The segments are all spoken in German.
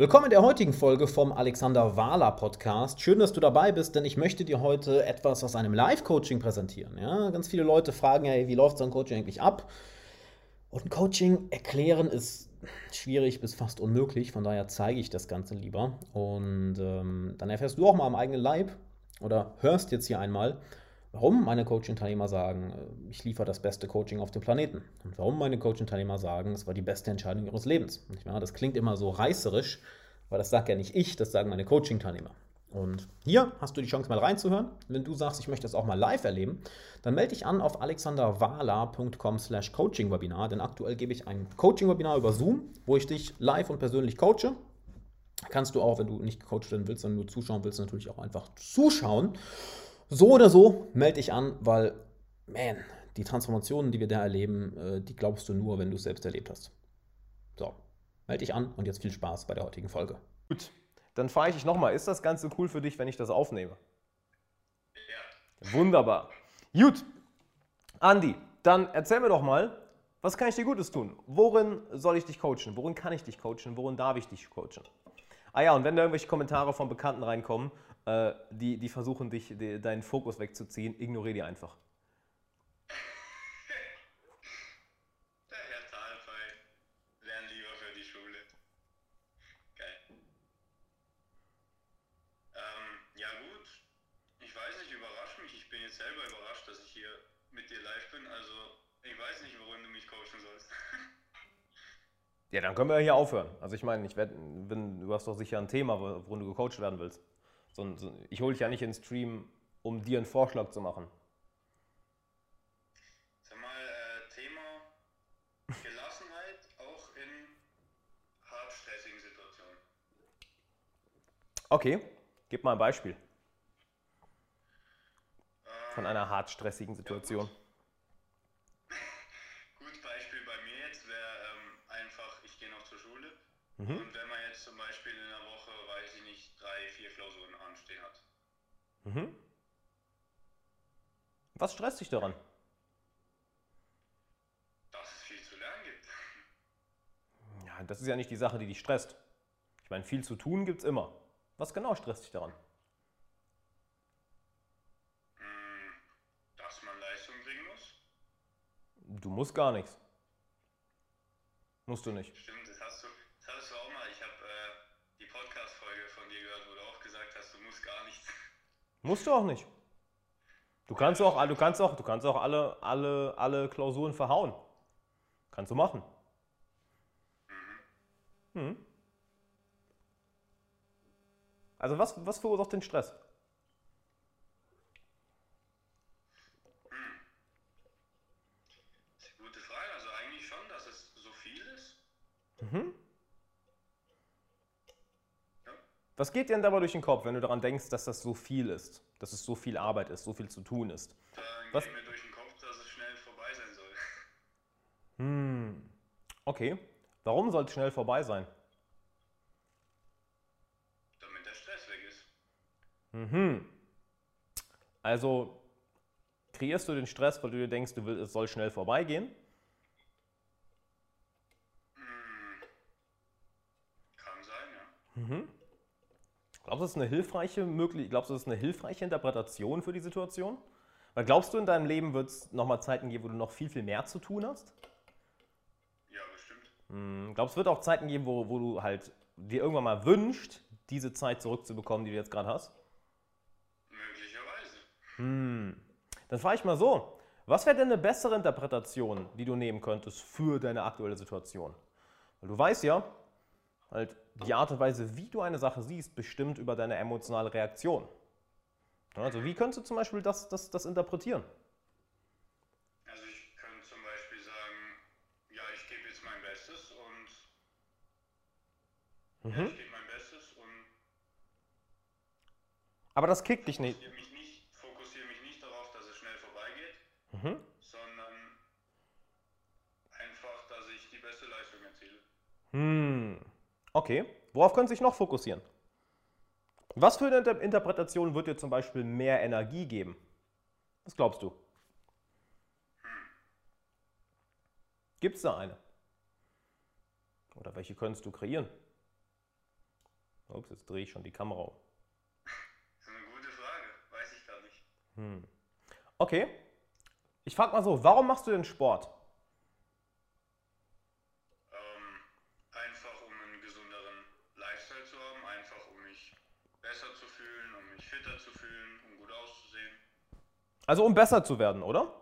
Willkommen in der heutigen Folge vom Alexander Wahler Podcast. Schön, dass du dabei bist, denn ich möchte dir heute etwas aus einem Live-Coaching präsentieren. Ja, ganz viele Leute fragen ja, wie läuft so ein Coaching eigentlich ab? Und ein Coaching erklären ist schwierig bis fast unmöglich, von daher zeige ich das Ganze lieber. Und ähm, dann erfährst du auch mal am eigenen Leib oder hörst jetzt hier einmal, warum meine Coaching-Teilnehmer sagen, äh, ich liefere das beste Coaching auf dem Planeten. Und warum meine Coaching-Teilnehmer sagen, es war die beste Entscheidung ihres Lebens. Das klingt immer so reißerisch, weil das sagt ja nicht ich, das sagen meine Coaching-Teilnehmer. Und hier hast du die Chance mal reinzuhören. Wenn du sagst, ich möchte das auch mal live erleben, dann melde dich an auf alexanderwala.com slash coaching-webinar, denn aktuell gebe ich ein Coaching-Webinar über Zoom, wo ich dich live und persönlich coache. Kannst du auch, wenn du nicht gecoacht werden willst, sondern nur zuschauen willst, natürlich auch einfach zuschauen. So oder so, melde dich an, weil, man, die Transformationen, die wir da erleben, äh, die glaubst du nur, wenn du es selbst erlebt hast. So, melde dich an und jetzt viel Spaß bei der heutigen Folge. Gut, dann frage ich dich nochmal, ist das Ganze cool für dich, wenn ich das aufnehme? Ja. Wunderbar. Gut, Andi, dann erzähl mir doch mal, was kann ich dir Gutes tun? Worin soll ich dich coachen? Worin kann ich dich coachen? Worin darf ich dich coachen? Ah ja, und wenn da irgendwelche Kommentare von Bekannten reinkommen, äh, die, die versuchen, dich, die, deinen Fokus wegzuziehen, ignoriere die einfach. Der Herr Talfei lernt lieber für die Schule. Geil. Ähm, ja gut, ich weiß nicht, überrascht mich. Ich bin jetzt selber überrascht, dass ich hier mit dir live bin. Also ich weiß nicht, worin du mich coachen sollst. Ja, dann können wir hier aufhören. Also ich meine, ich werd, bin, du hast doch sicher ein Thema, worin du gecoacht werden willst. So, so, ich hole dich ja nicht ins Stream, um dir einen Vorschlag zu machen. Sag mal, äh, Thema Gelassenheit auch in hart stressigen Situationen. Okay, gib mal ein Beispiel. Von einer hart stressigen Situation. Gut Beispiel bei mir jetzt wäre ähm, einfach, ich gehe noch zur Schule. Mhm. Und wenn man jetzt zum Beispiel in einer Woche, weiß ich nicht, drei, vier Klausuren anstehen hat. Mhm. Was stresst dich daran? Dass es viel zu lernen gibt. Ja, das ist ja nicht die Sache, die dich stresst. Ich meine, viel zu tun gibt es immer. Was genau stresst dich daran? Hm, Dass man Leistung bringen muss. Du musst gar nichts. Musst du nicht. Stimmt, das hast du, das hattest du auch mal. Ich habe äh, die Podcast-Folge von dir gehört, wo du auch gesagt hast, du musst gar nichts. Musst du auch nicht. Du kannst auch, du kannst auch, du kannst auch alle, alle, alle Klausuren verhauen. Kannst du machen. Mhm. Also was, was verursacht den Stress? Das ist eine gute Frage. Also eigentlich schon, dass es so viel ist. Mhm. Ja. Was geht dir denn dabei durch den Kopf, wenn du daran denkst, dass das so viel ist? Dass es so viel Arbeit ist, so viel zu tun ist? Da Was? geht mir durch den Kopf, dass es schnell vorbei sein soll. Hm. Okay. Warum soll es schnell vorbei sein? Damit der Stress weg ist. Mhm. Also kreierst du den Stress, weil du dir denkst, du willst, es soll schnell vorbeigehen? Hm. Kann sein, ja. Mhm. Glaubst du, das ist eine hilfreiche möglich, glaubst du, das ist eine hilfreiche Interpretation für die Situation? Weil glaubst du, in deinem Leben wird es nochmal Zeiten geben, wo du noch viel, viel mehr zu tun hast? Ja, bestimmt. Hm, glaubst du, es wird auch Zeiten geben, wo, wo du halt dir irgendwann mal wünscht, diese Zeit zurückzubekommen, die du jetzt gerade hast? Möglicherweise. Hm. Dann frage ich mal so, was wäre denn eine bessere Interpretation, die du nehmen könntest für deine aktuelle Situation? Weil du weißt ja, halt die Art und Weise, wie du eine Sache siehst, bestimmt über deine emotionale Reaktion. Also wie könntest du zum Beispiel das, das, das interpretieren? Also ich könnte zum Beispiel sagen, ja, ich gebe jetzt mein Bestes und ja, Mhm. ich gebe mein Bestes und Aber das kickt dich nicht. mich nicht, fokussiere mich nicht darauf, dass es schnell vorbeigeht, Mhm. sondern einfach, dass ich die beste Leistung erziele. Hm. Okay. Worauf können Sie sich noch fokussieren? Was für eine Inter Interpretation wird dir zum Beispiel mehr Energie geben? Was glaubst du? Gibt es da eine? Oder welche könntest du kreieren? Ups, jetzt drehe ich schon die Kamera um. Das ist eine gute Frage. Weiß ich gar nicht. Hm. Okay. Ich frage mal so, warum machst du denn Sport? Ähm, einfach um einen gesünderen Lifestyle zu haben, einfach um mich besser zu fühlen, um mich fitter zu fühlen, um gut auszusehen. Also um besser zu werden, oder?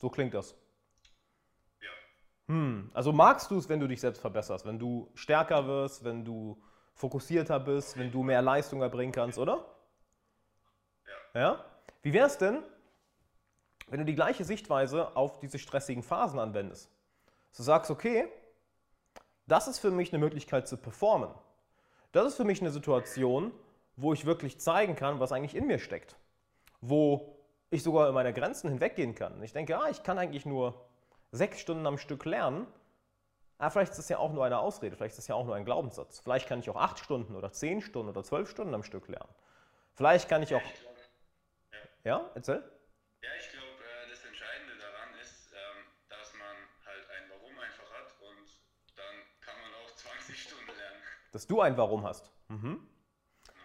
So klingt das. Ja, Hm. Also magst du es, wenn du dich selbst verbesserst, wenn du stärker wirst, wenn du fokussierter bist, wenn du mehr Leistung erbringen kannst, oder? ja. Ja? Wie wäre es denn, wenn du die gleiche Sichtweise auf diese stressigen Phasen anwendest? Du sagst, okay, das ist für mich eine Möglichkeit zu performen. Das ist für mich eine Situation, wo ich wirklich zeigen kann, was eigentlich in mir steckt. Wo ich sogar über meine Grenzen hinweggehen kann. Ich denke, ah, ich kann eigentlich nur sechs Stunden am Stück lernen. Aber vielleicht ist das ja auch nur eine Ausrede, vielleicht ist das ja auch nur ein Glaubenssatz. Vielleicht kann ich auch acht Stunden oder zehn Stunden oder zwölf Stunden am Stück lernen. Vielleicht kann ich auch. Ja, erzähl? ja, ich glaube, äh, das Entscheidende daran ist, ähm, dass man halt ein Warum einfach hat und dann kann man auch 20 Stunden lernen. Dass du ein Warum hast. Mhm.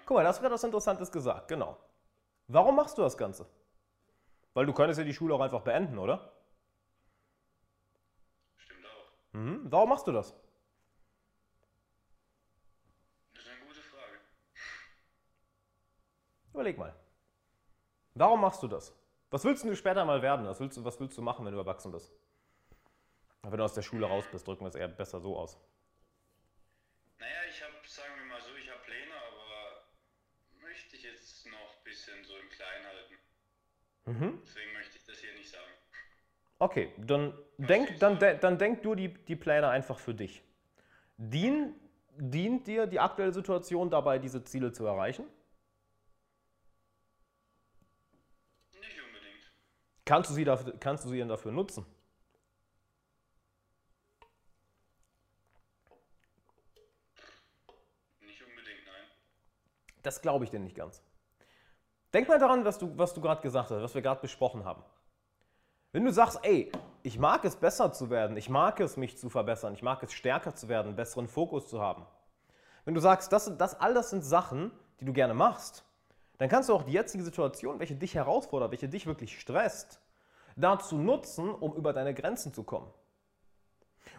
Guck mal, das wäre was Interessantes gesagt, genau. Warum machst du das Ganze? Weil du könntest ja die Schule auch einfach beenden, oder? Stimmt auch. Mhm. Warum machst du das? Das ist eine gute Frage. Überleg mal. Warum machst du das? Was willst du später mal werden? Was willst du, was willst du machen, wenn du erwachsen bist? Wenn du aus der Schule raus bist, drücken wir es eher besser so aus. Naja, ich habe, sagen wir mal so, ich habe Pläne, aber möchte ich jetzt noch ein bisschen so im Kleinen halten. Mhm. Deswegen möchte ich das hier nicht sagen. Okay, dann denk, dann, de, dann denk du die, die Pläne einfach für dich. Dien, dient dir die aktuelle Situation dabei, diese Ziele zu erreichen? Nicht unbedingt. Kannst du sie, dafür, kannst du sie denn dafür nutzen? Nicht unbedingt, nein. Das glaube ich dir nicht ganz. Denk mal daran, was du, was du gerade gesagt hast, was wir gerade besprochen haben. Wenn du sagst, ey, ich mag es besser zu werden, ich mag es mich zu verbessern, ich mag es stärker zu werden, besseren Fokus zu haben. Wenn du sagst, das, das all das sind Sachen, die du gerne machst, dann kannst du auch die jetzige Situation, welche dich herausfordert, welche dich wirklich stresst, dazu nutzen, um über deine Grenzen zu kommen.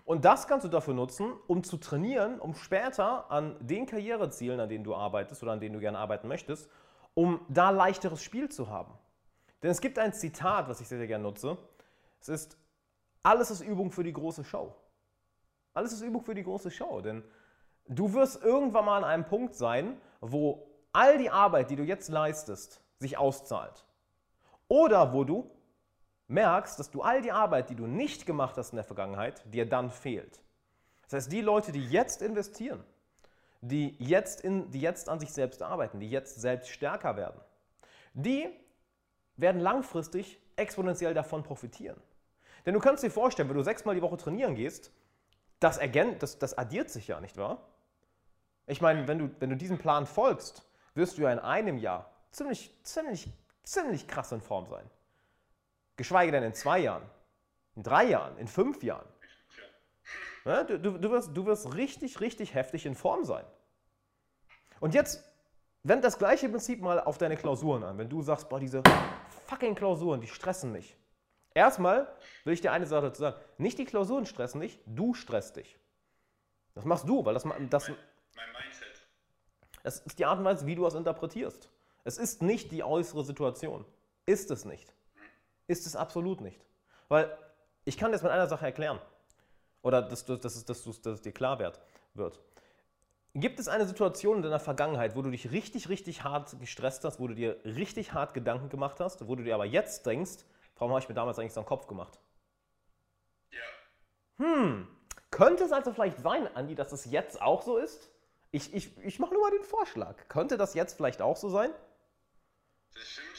Und das kannst du dafür nutzen, um zu trainieren, um später an den Karrierezielen, an denen du arbeitest oder an denen du gerne arbeiten möchtest, um da leichteres Spiel zu haben. Denn es gibt ein Zitat, was ich sehr, sehr gerne nutze. Es ist, alles ist Übung für die große Show. Alles ist Übung für die große Show. Denn du wirst irgendwann mal an einem Punkt sein, wo all die Arbeit, die du jetzt leistest, sich auszahlt. Oder wo du merkst, dass du all die Arbeit, die du nicht gemacht hast in der Vergangenheit, dir dann fehlt. Das heißt, die Leute, die jetzt investieren, die jetzt, in, die jetzt an sich selbst arbeiten, die jetzt selbst stärker werden, die werden langfristig exponentiell davon profitieren. Denn du kannst dir vorstellen, wenn du sechsmal die Woche trainieren gehst, das, ergän- das, das addiert sich ja, nicht wahr? Ich meine, wenn du, wenn du diesem Plan folgst, wirst du ja in einem Jahr ziemlich, ziemlich, ziemlich krass in Form sein. Geschweige denn in zwei Jahren, in drei Jahren, in fünf Jahren. Du, du, du, wirst, du wirst richtig, richtig heftig in Form sein. Und jetzt wend das gleiche Prinzip mal auf deine Klausuren an. Wenn du sagst, boah, diese fucking Klausuren, die stressen mich. Erstmal will ich dir eine Sache dazu sagen. Nicht die Klausuren stressen dich, du stresst dich. Das machst du, weil das, das, Mein, mein Mindset. das ist die Art und Weise, wie du es interpretierst. Es ist nicht die äußere Situation. Ist es nicht. Ist es absolut nicht. Weil ich kann das mit einer Sache erklären. Oder dass, dass, es- dass, du- dass es dir klar wird. wird. Gibt es eine Situation in deiner Vergangenheit, wo du dich richtig, richtig hart gestresst hast, wo du dir richtig hart Gedanken gemacht hast, wo du dir aber jetzt denkst, warum habe ich mir damals eigentlich so einen Kopf gemacht? Ja. Könnte es also vielleicht sein, Andi, dass es jetzt auch so ist? Ich, ich, ich mache nur mal den Vorschlag. Könnte das jetzt vielleicht auch so sein? Das stimmt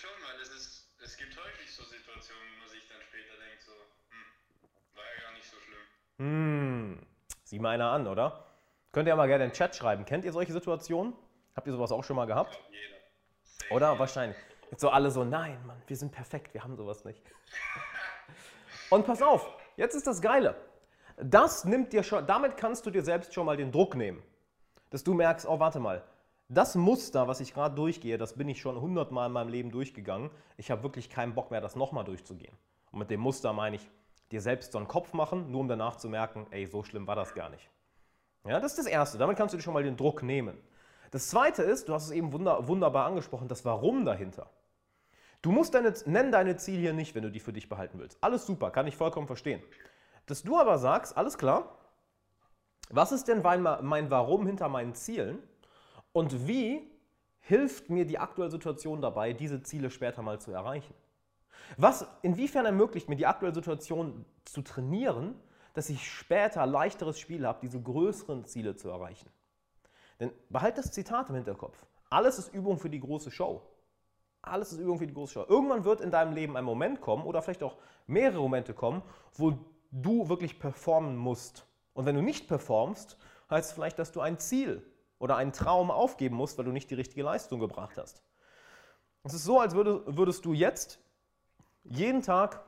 Hm, sieh mal einer an, oder? Könnt ihr mal gerne in den Chat schreiben. Kennt ihr solche Situationen? Habt ihr sowas auch schon mal gehabt? Oder? Wahrscheinlich. Jetzt so alle so, nein, Mann, wir sind perfekt, wir haben sowas nicht. Und pass auf, jetzt ist das Geile. Das nimmt dir schon, damit kannst du dir selbst schon mal den Druck nehmen. Dass du merkst, oh, warte mal, das Muster, was ich gerade durchgehe, das bin ich schon hundertmal in meinem Leben durchgegangen. Ich habe wirklich keinen Bock mehr, das nochmal durchzugehen. Und mit dem Muster meine ich, dir selbst so einen Kopf machen, nur um danach zu merken, ey, so schlimm war das gar nicht. Ja, das ist das Erste. Damit kannst du dir schon mal den Druck nehmen. Das Zweite ist, du hast es eben wunder, wunderbar angesprochen, das Warum dahinter. Du musst deine, nenn deine Ziele hier nicht, wenn du die für dich behalten willst. Alles super, kann ich vollkommen verstehen. Dass du aber sagst, alles klar, was ist denn mein, mein Warum hinter meinen Zielen und wie hilft mir die aktuelle Situation dabei, diese Ziele später mal zu erreichen? Was, inwiefern ermöglicht mir die aktuelle Situation zu trainieren, dass ich später leichteres Spiel habe, diese größeren Ziele zu erreichen? Denn behalt das Zitat im Hinterkopf. Alles ist Übung für die große Show. Alles ist Übung für die große Show. Irgendwann wird in deinem Leben ein Moment kommen oder vielleicht auch mehrere Momente kommen, wo du wirklich performen musst. Und wenn du nicht performst, heißt es vielleicht, dass du ein Ziel oder einen Traum aufgeben musst, weil du nicht die richtige Leistung gebracht hast. Es ist so, als würdest du jetzt jeden Tag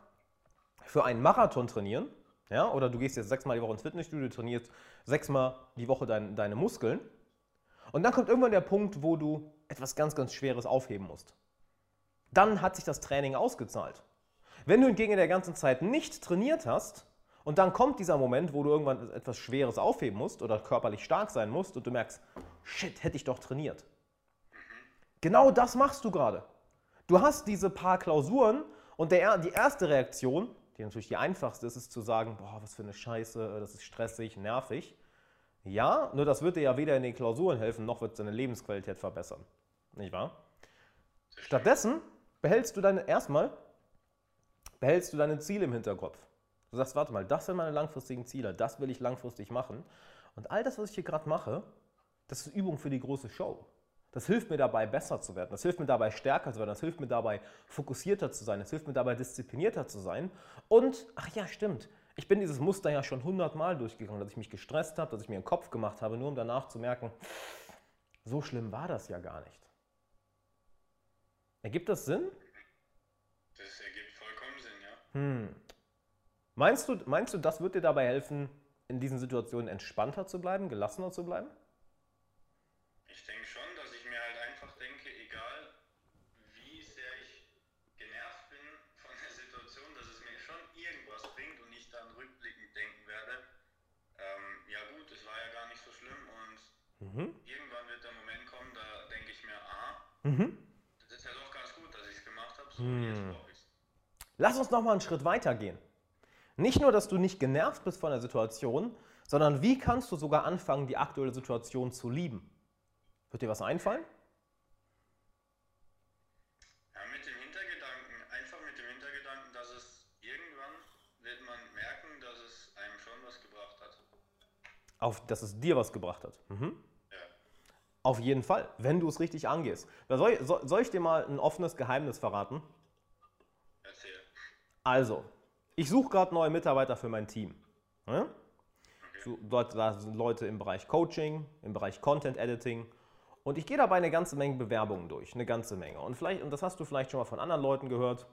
für einen Marathon trainieren, ja, oder du gehst jetzt sechsmal die Woche ins Fitnessstudio, trainierst sechsmal die Woche dein, deine Muskeln, und dann kommt irgendwann der Punkt, wo du etwas ganz, ganz Schweres aufheben musst. Dann hat sich das Training ausgezahlt. Wenn du hingegen in der ganzen Zeit nicht trainiert hast und dann kommt dieser Moment, wo du irgendwann etwas Schweres aufheben musst oder körperlich stark sein musst und du merkst, shit, hätte ich doch trainiert. Genau das machst du gerade. Du hast diese paar Klausuren und der, die erste Reaktion, die natürlich die einfachste ist, ist zu sagen, boah, was für eine Scheiße, das ist stressig, nervig. Ja, nur das wird dir ja weder in den Klausuren helfen, noch wird es deine Lebensqualität verbessern. Nicht wahr? Stattdessen behältst du deine, erstmal, behältst du deine Ziele im Hinterkopf. Du sagst, warte mal, das sind meine langfristigen Ziele, das will ich langfristig machen. Und all das, was ich hier gerade mache, das ist Übung für die große Show. Das hilft mir dabei, besser zu werden. Das hilft mir dabei, stärker zu werden. Das hilft mir dabei, fokussierter zu sein. Das hilft mir dabei, disziplinierter zu sein. Und, ach ja, stimmt, ich bin dieses Muster ja schon hundertmal durchgegangen, dass ich mich gestresst habe, dass ich mir einen Kopf gemacht habe, nur um danach zu merken, so schlimm war das ja gar nicht. Ergibt das Sinn? Das ergibt vollkommen Sinn, ja. Hm. Meinst, du, meinst du, das wird dir dabei helfen, in diesen Situationen entspannter zu bleiben, gelassener zu bleiben? Mhm. Irgendwann wird der Moment kommen, da denke ich mir, aha, mhm. das ist ja doch ganz gut, dass ich es gemacht habe, so ich Lass uns nochmal einen Schritt weiter gehen. Nicht nur, dass du nicht genervt bist von der Situation, sondern wie kannst du sogar anfangen, die aktuelle Situation zu lieben? Wird dir was einfallen? Ja, mit dem Hintergedanken, einfach mit dem Hintergedanken, dass es irgendwann wird man merken, dass es einem schon was gebracht hat. Auf, dass es dir was gebracht hat. Mhm. Auf jeden Fall, wenn du es richtig angehst. Soll, soll, ich dir mal ein offenes Geheimnis verraten? Erzähl. Also, ich suche gerade neue Mitarbeiter für mein Team. Ja? Okay. So, dort da sind Leute im Bereich Coaching, im Bereich Content Editing. Und ich gehe dabei eine ganze Menge Bewerbungen durch, eine ganze Menge. Und, vielleicht, und das hast du vielleicht schon mal von anderen Leuten gehört.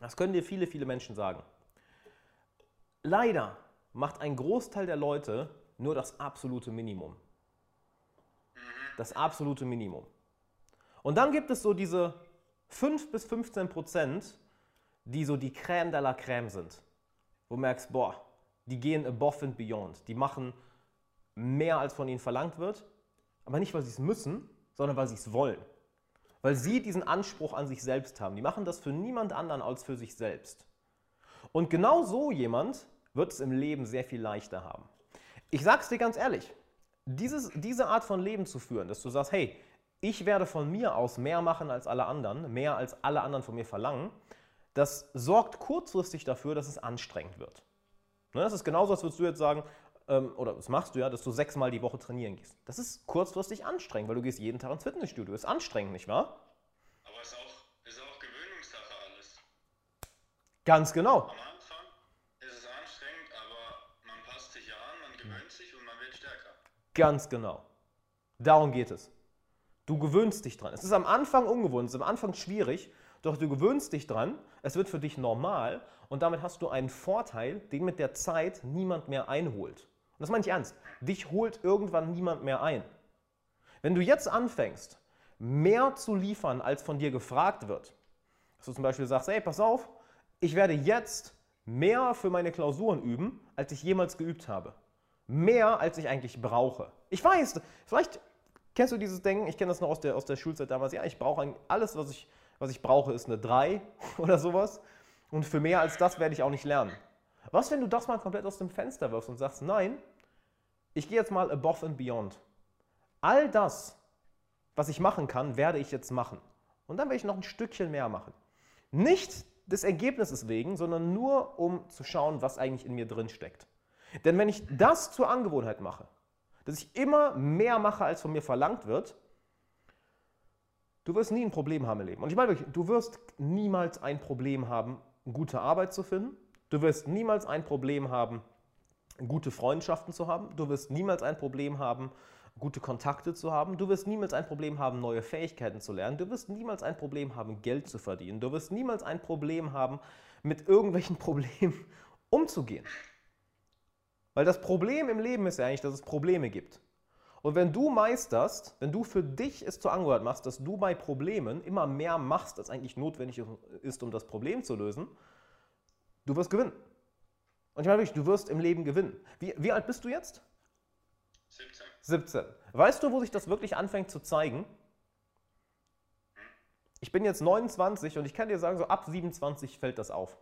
Das können dir viele, viele Menschen sagen. Leider macht ein Großteil der Leute nur das absolute Minimum das absolute Minimum. Und dann gibt es so diese 5 bis 15 Prozent, die so die Crème de la Crème sind. Wo du merkst, boah, die gehen above and beyond. Die machen mehr, als von ihnen verlangt wird. Aber nicht, weil sie es müssen, sondern weil sie es wollen. Weil sie diesen Anspruch an sich selbst haben. Die machen das für niemand anderen als für sich selbst. Und genau so jemand wird es im Leben sehr viel leichter haben. Ich sage es dir ganz ehrlich, dieses, diese Art von Leben zu führen, dass du sagst, hey, ich werde von mir aus mehr machen als alle anderen, mehr als alle anderen von mir verlangen, das sorgt kurzfristig dafür, dass es anstrengend wird. Ne, das ist genauso, als würdest du jetzt sagen, ähm, oder das machst du ja, dass du sechsmal die Woche trainieren gehst. Das ist kurzfristig anstrengend, weil du gehst jeden Tag ins Fitnessstudio. Ist anstrengend, nicht wahr? Aber es ist auch, ist auch Gewöhnungssache alles. Ganz genau. Ganz genau. Darum geht es. Du gewöhnst dich dran. Es ist am Anfang ungewohnt, es ist am Anfang schwierig, doch du gewöhnst dich dran, es wird für dich normal und damit hast du einen Vorteil, den mit der Zeit niemand mehr einholt. Und das meine ich ernst. Dich holt irgendwann niemand mehr ein. Wenn du jetzt anfängst, mehr zu liefern, als von dir gefragt wird, dass du zum Beispiel sagst, hey, pass auf, ich werde jetzt mehr für meine Klausuren üben, als ich jemals geübt habe. Mehr, als ich eigentlich brauche. Ich weiß, vielleicht kennst du dieses Denken, ich kenne das noch aus der, aus der Schulzeit damals, ja, ich brauche alles, was ich, was ich brauche, ist eine 3 oder sowas. Und für mehr als das werde ich auch nicht lernen. Was, wenn du das mal komplett aus dem Fenster wirfst und sagst, nein, ich gehe jetzt mal above and beyond. All das, was ich machen kann, werde ich jetzt machen. Und dann werde ich noch ein Stückchen mehr machen. Nicht des Ergebnisses wegen, sondern nur um zu schauen, was eigentlich in mir drin steckt. Denn wenn ich das zur Angewohnheit mache, dass ich immer mehr mache, als von mir verlangt wird, du wirst nie ein Problem haben im Leben. Und ich meine wirklich, du wirst niemals ein Problem haben, gute Arbeit zu finden. Du wirst niemals ein Problem haben, gute Freundschaften zu haben. Du wirst niemals ein Problem haben, gute Kontakte zu haben. Du wirst niemals ein Problem haben, neue Fähigkeiten zu lernen. Du wirst niemals ein Problem haben, Geld zu verdienen. Du wirst niemals ein Problem haben, mit irgendwelchen Problemen umzugehen. Weil das Problem im Leben ist ja eigentlich, dass es Probleme gibt. Und wenn du meisterst, wenn du für dich es zur Angewohnheit machst, dass du bei Problemen immer mehr machst, als eigentlich notwendig ist, um das Problem zu lösen, du wirst gewinnen. Und ich meine wirklich, du wirst im Leben gewinnen. Wie, wie alt bist du jetzt? 17. 17. Weißt du, wo sich das wirklich anfängt zu zeigen? Ich bin jetzt 29 und ich kann dir sagen, so ab 27 fällt das auf.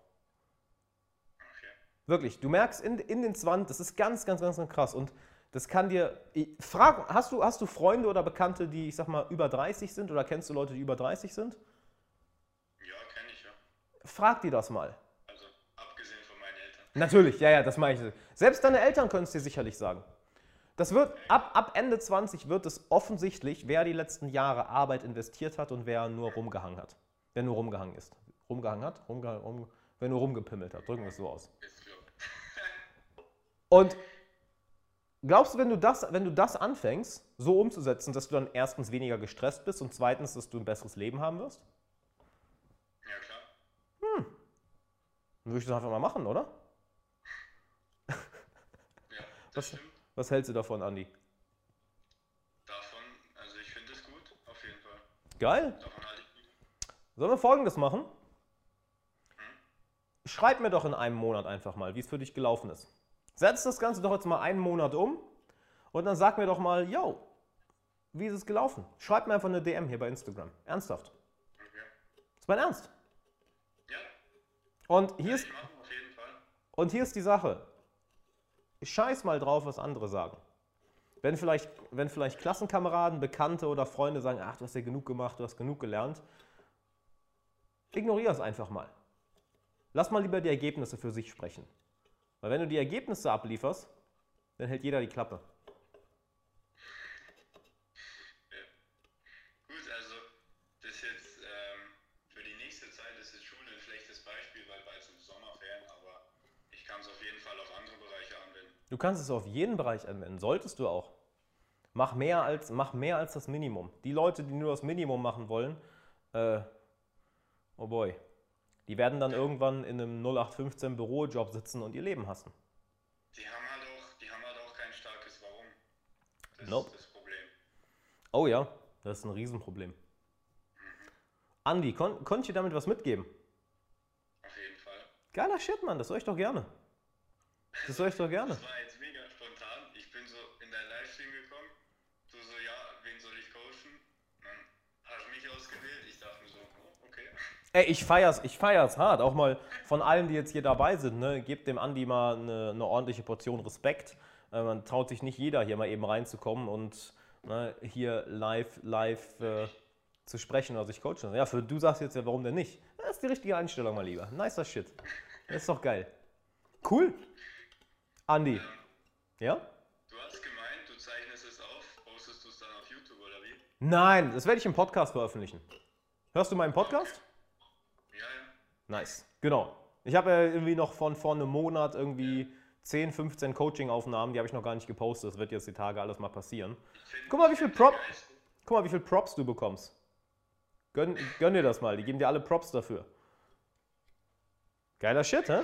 Wirklich, du merkst in, in den 20, das ist ganz, ganz, ganz, ganz krass. Und das kann dir. Frag, hast du, hast du Freunde oder Bekannte, die, ich sag mal, über 30 sind oder kennst du Leute, die über 30 sind? Ja, kenne ich ja. Frag die das mal. Also, abgesehen von meinen Eltern. Natürlich, ja, ja, das meine ich. Selbst deine Eltern können es dir sicherlich sagen. Das wird, ab, ab Ende 20 wird es offensichtlich, wer die letzten Jahre Arbeit investiert hat und wer nur rumgehangen hat. Wer nur rumgehangen ist. Rumgehangen hat? Rumgehangen, rum, wer nur rumgepimmelt hat. Drücken wir es so aus. Ist klar. Und glaubst du, wenn du, das, wenn du das anfängst, so umzusetzen, dass du dann erstens weniger gestresst bist und zweitens, dass du ein besseres Leben haben wirst? Ja, klar. Dann würde ich das einfach mal machen, oder? Ja, das Was- stimmt. Was hältst du davon, Andi? Davon, also ich finde es gut, auf jeden Fall. Geil. Davon halte ich gut. Sollen wir folgendes machen? Schreib mir doch in einem Monat einfach mal, wie es für dich gelaufen ist. Setz das Ganze doch jetzt mal einen Monat um und dann sag mir doch mal, yo, wie ist es gelaufen? Schreib mir einfach eine DM hier bei Instagram. Ernsthaft. Okay. Ist mein Ernst. Ja, Und hier werde ist, ich machen, und hier ist die Sache. Scheiß mal drauf, was andere sagen. Wenn vielleicht, wenn vielleicht Klassenkameraden, Bekannte oder Freunde sagen, ach, du hast ja genug gemacht, du hast genug gelernt, ignoriere es einfach mal. Lass mal lieber die Ergebnisse für sich sprechen. Weil wenn du die Ergebnisse ablieferst, dann hält jeder die Klappe. Gut, also das ist jetzt ähm, für die nächste Zeit ist jetzt Schule ein schlechtes Beispiel, weil bald sind Sommerferien, aber ich kann es auf jeden Fall auf andere Bereiche anwenden. Du kannst es auf jeden Bereich anwenden, solltest du auch. Mach mehr als, mach mehr als das Minimum. Die Leute, die nur das Minimum machen wollen, äh, oh boy, die werden dann irgendwann in einem 0815 Bürojob sitzen und ihr Leben hassen. Die haben halt auch, die haben halt auch kein starkes Warum. Das Nope. ist das Problem. Oh ja, das ist ein Riesenproblem. Andi, kon konnte ich damit was mitgeben? Auf jeden Fall. Geiler Shit, Mann, das höre ich doch gerne. Das höre ich doch gerne. Das war jetzt mega spontan. Ich bin so in dein Livestream gekommen. Du so, ja, wen soll ich coachen? Dann hast du mich ausgewählt. Ich dachte mir so, oh, okay. Ey, ich feier's, ich feier's hart. Auch mal von allen, die jetzt hier dabei sind, ne? Gebt dem Andi mal eine, eine ordentliche Portion Respekt. Äh, man traut sich nicht jeder hier mal eben reinzukommen und ne, hier live, live äh, zu sprechen oder sich coachen. Ja, für du sagst jetzt ja, warum denn nicht? Das ist die richtige Einstellung, mal lieber. Nicer Shit. Das ist doch geil. Cool. Andi. Ja? Du hast gemeint, du zeichnest es auf, postest du es dann auf YouTube oder wie? Nein, das werde ich im Podcast veröffentlichen. Hörst du meinen Podcast? Ja, ja. Nice. Genau. Ich habe ja irgendwie noch von vor einem Monat irgendwie 10, 15 Coaching-Aufnahmen, die habe ich noch gar nicht gepostet. Das wird jetzt die Tage alles mal passieren. Guck mal, wie viel Prop- Guck mal, wie viel Props du bekommst. Gönn, gönn dir das mal, die geben dir alle Props dafür. Geiler Shit, hä?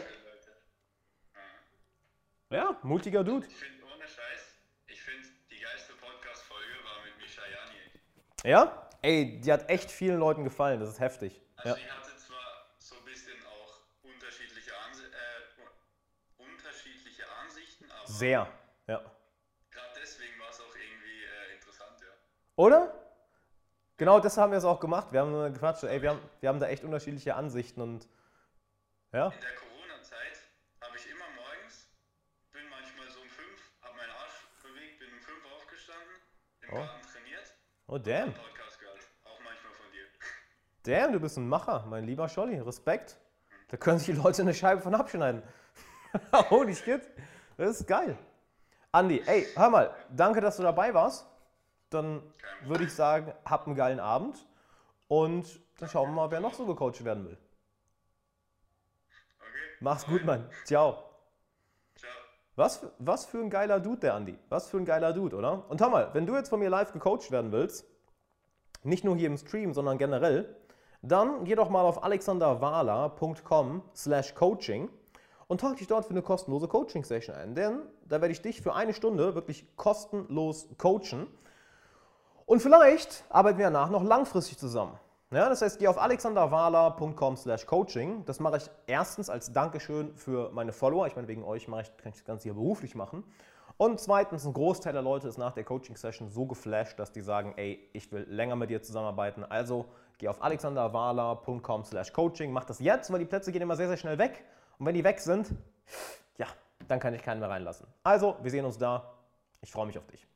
Ja, mutiger Dude. Ich finde, ohne Scheiß, ich finde, die geilste Podcast-Folge war mit Misha Jani Ja? Ey, die hat echt vielen Leuten gefallen, das ist heftig. Also Ja. ich hatte zwar so ein bisschen auch unterschiedliche, Ansi äh, unterschiedliche Ansichten, aber Sehr. Ja. gerade deswegen war es auch irgendwie äh, interessant, ja. Oder? Genau deshalb haben wir es auch gemacht. Wir haben gequatscht, ey, wir haben, wir haben da echt unterschiedliche Ansichten und ja. In der Corona-Zeit habe ich immer morgens, bin manchmal so um fünf, habe meinen Arsch bewegt, bin um fünf aufgestanden, im Oh. Garten trainiert, Oh damn. einen Podcast gehört, auch manchmal von dir. Damn, du bist ein Macher, mein lieber Scholli. Respekt. Da können sich die Leute eine Scheibe von abschneiden. Holy shit. Das ist geil. Andi, ey, hör mal, danke, dass du dabei warst. Dann würde ich sagen, hab einen geilen Abend. Und dann schauen wir mal, wer noch so gecoacht werden will. Okay? Mach's gut, Mann. Ciao. Ciao. Was, für- was für ein geiler Dude, der Andi. Was für ein geiler Dude, oder? Und hör mal, wenn du jetzt von mir live gecoacht werden willst, nicht nur hier im Stream, sondern generell, dann geh doch mal auf alexanderwahler.com slash coaching und trag dich dort für eine kostenlose Coaching-Session ein. Denn da werde ich dich für eine Stunde wirklich kostenlos coachen. Und vielleicht arbeiten wir danach noch langfristig zusammen. Ja, das heißt, geh auf alexanderwahler.com slash coaching. Das mache ich erstens als Dankeschön für meine Follower. Ich meine, wegen euch mache ich, kann ich das Ganze hier beruflich machen. Und zweitens, ein Großteil der Leute ist nach der Coaching-Session so geflasht, dass die sagen, ey, ich will länger mit dir zusammenarbeiten. Also geh auf alexanderwahler.com slash coaching. Mach das jetzt, weil die Plätze gehen immer sehr, sehr schnell weg. Und wenn die weg sind, ja, dann kann ich keinen mehr reinlassen. Also, wir sehen uns da. Ich freue mich auf dich.